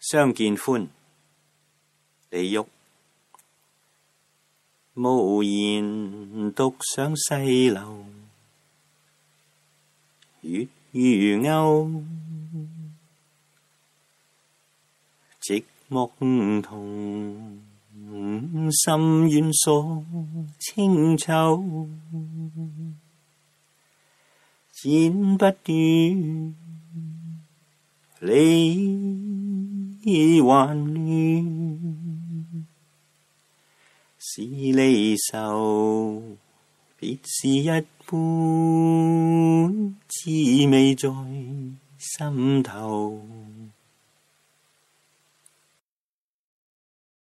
相见欢，李煜。无言独上西楼，月如钩。寂寞同，心愿锁清秋。剪不断，理还乱。是离愁，别是一般滋味在心头。